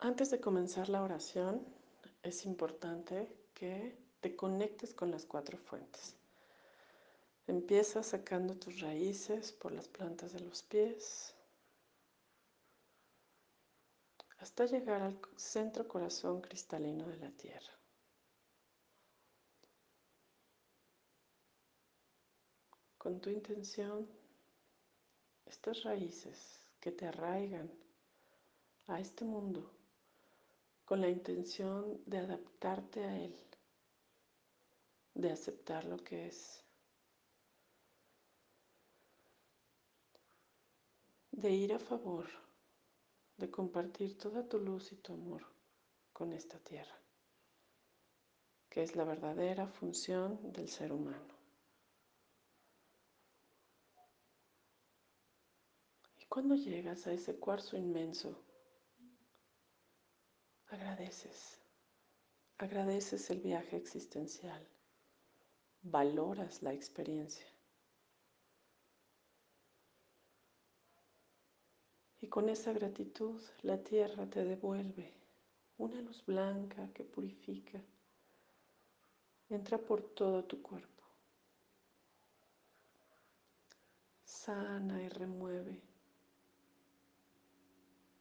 Antes de comenzar la oración, es importante que te conectes con las cuatro fuentes. Empieza sacando tus raíces por las plantas de los pies hasta llegar al centro corazón cristalino de la tierra. Con tu intención, estas raíces que te arraigan a este mundo con la intención de adaptarte a él, de aceptar lo que es, de ir a favor, de compartir toda tu luz y tu amor con esta tierra, que es la verdadera función del ser humano. Y cuando llegas a ese cuarzo inmenso, agradeces, agradeces el viaje existencial, valoras la experiencia. Y con esa gratitud la tierra te devuelve una luz blanca que purifica, entra por todo tu cuerpo, sana y remueve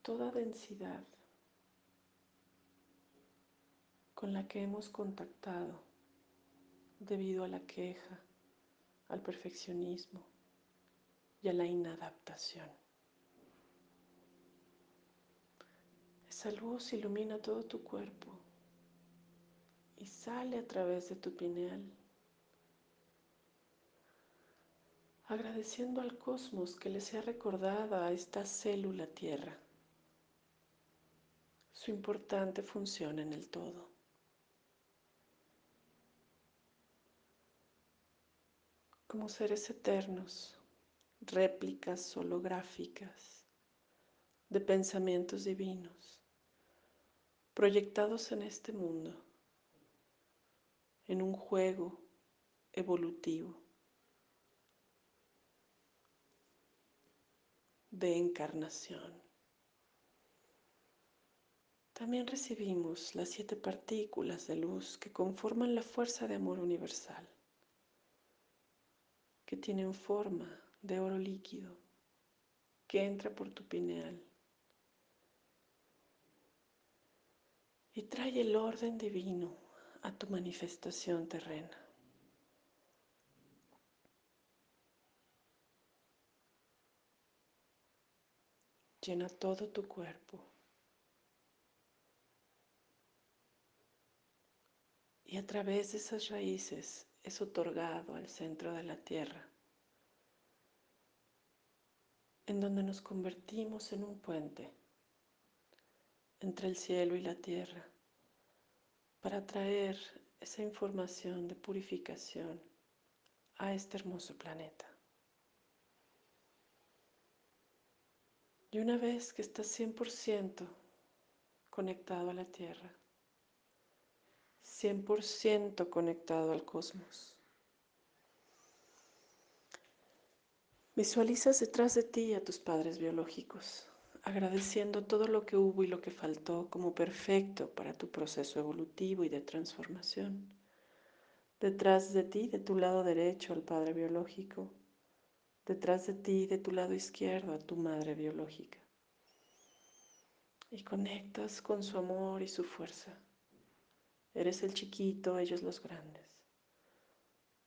toda densidad con la que hemos contactado debido a la queja, al perfeccionismo y a la inadaptación. Esa luz ilumina todo tu cuerpo y sale a través de tu pineal, agradeciendo al cosmos que le sea recordada a esta célula tierra su importante función en el todo. Como seres eternos, réplicas holográficas de pensamientos divinos, proyectados en este mundo, en un juego evolutivo de encarnación. También recibimos las siete partículas de luz que conforman la fuerza de amor universal que tienen forma de oro líquido que entra por tu pineal y trae el orden divino a tu manifestación terrena. Llena todo tu cuerpo. Y a través de esas raíces es otorgado al centro de la tierra, en donde nos convertimos en un puente entre el cielo y la tierra para traer esa información de purificación a este hermoso planeta. Y una vez que estás 100% conectado a la tierra, 100% conectado al cosmos. Visualizas detrás de ti a tus padres biológicos, agradeciendo todo lo que hubo y lo que faltó como perfecto para tu proceso evolutivo y de transformación. Detrás de ti, de tu lado derecho, al padre biológico. Detrás de ti, de tu lado izquierdo, a tu madre biológica. Y conectas con su amor y su fuerza. Eres el chiquito, ellos los grandes.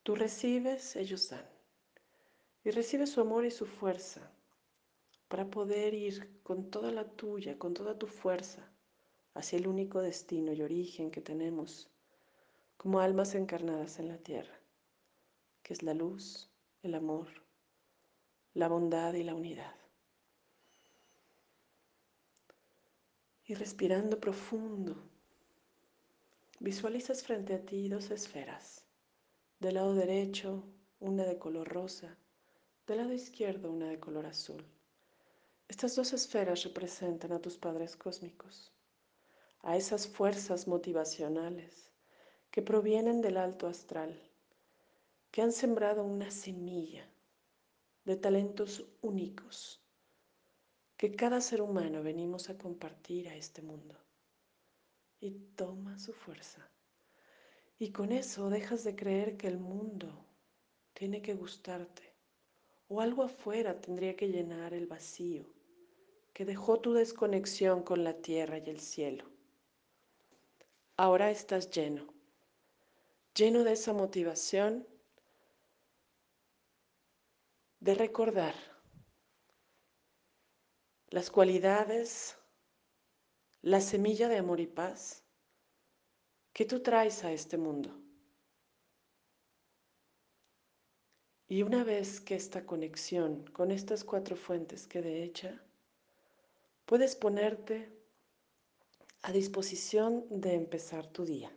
Tú recibes, ellos dan. Y recibes su amor y su fuerza para poder ir con toda la tuya, con toda tu fuerza, hacia el único destino y origen que tenemos como almas encarnadas en la tierra, que es la luz, el amor, la bondad y la unidad. Y respirando profundo, Visualizas frente a ti dos esferas. Del lado derecho, una de color rosa. Del lado izquierdo, una de color azul. Estas dos esferas representan a tus padres cósmicos, a esas fuerzas motivacionales que provienen del alto astral, que han sembrado una semilla de talentos únicos que cada ser humano venimos a compartir a este mundo. Y toma su fuerza. Y con eso dejas de creer que el mundo tiene que gustarte o algo afuera tendría que llenar el vacío que dejó tu desconexión con la tierra y el cielo. Ahora estás lleno, lleno de esa motivación de recordar las cualidades, la semilla de amor y paz que tú traes a este mundo. Y una vez que esta conexión con estas cuatro fuentes quede hecha, puedes ponerte a disposición de empezar tu día.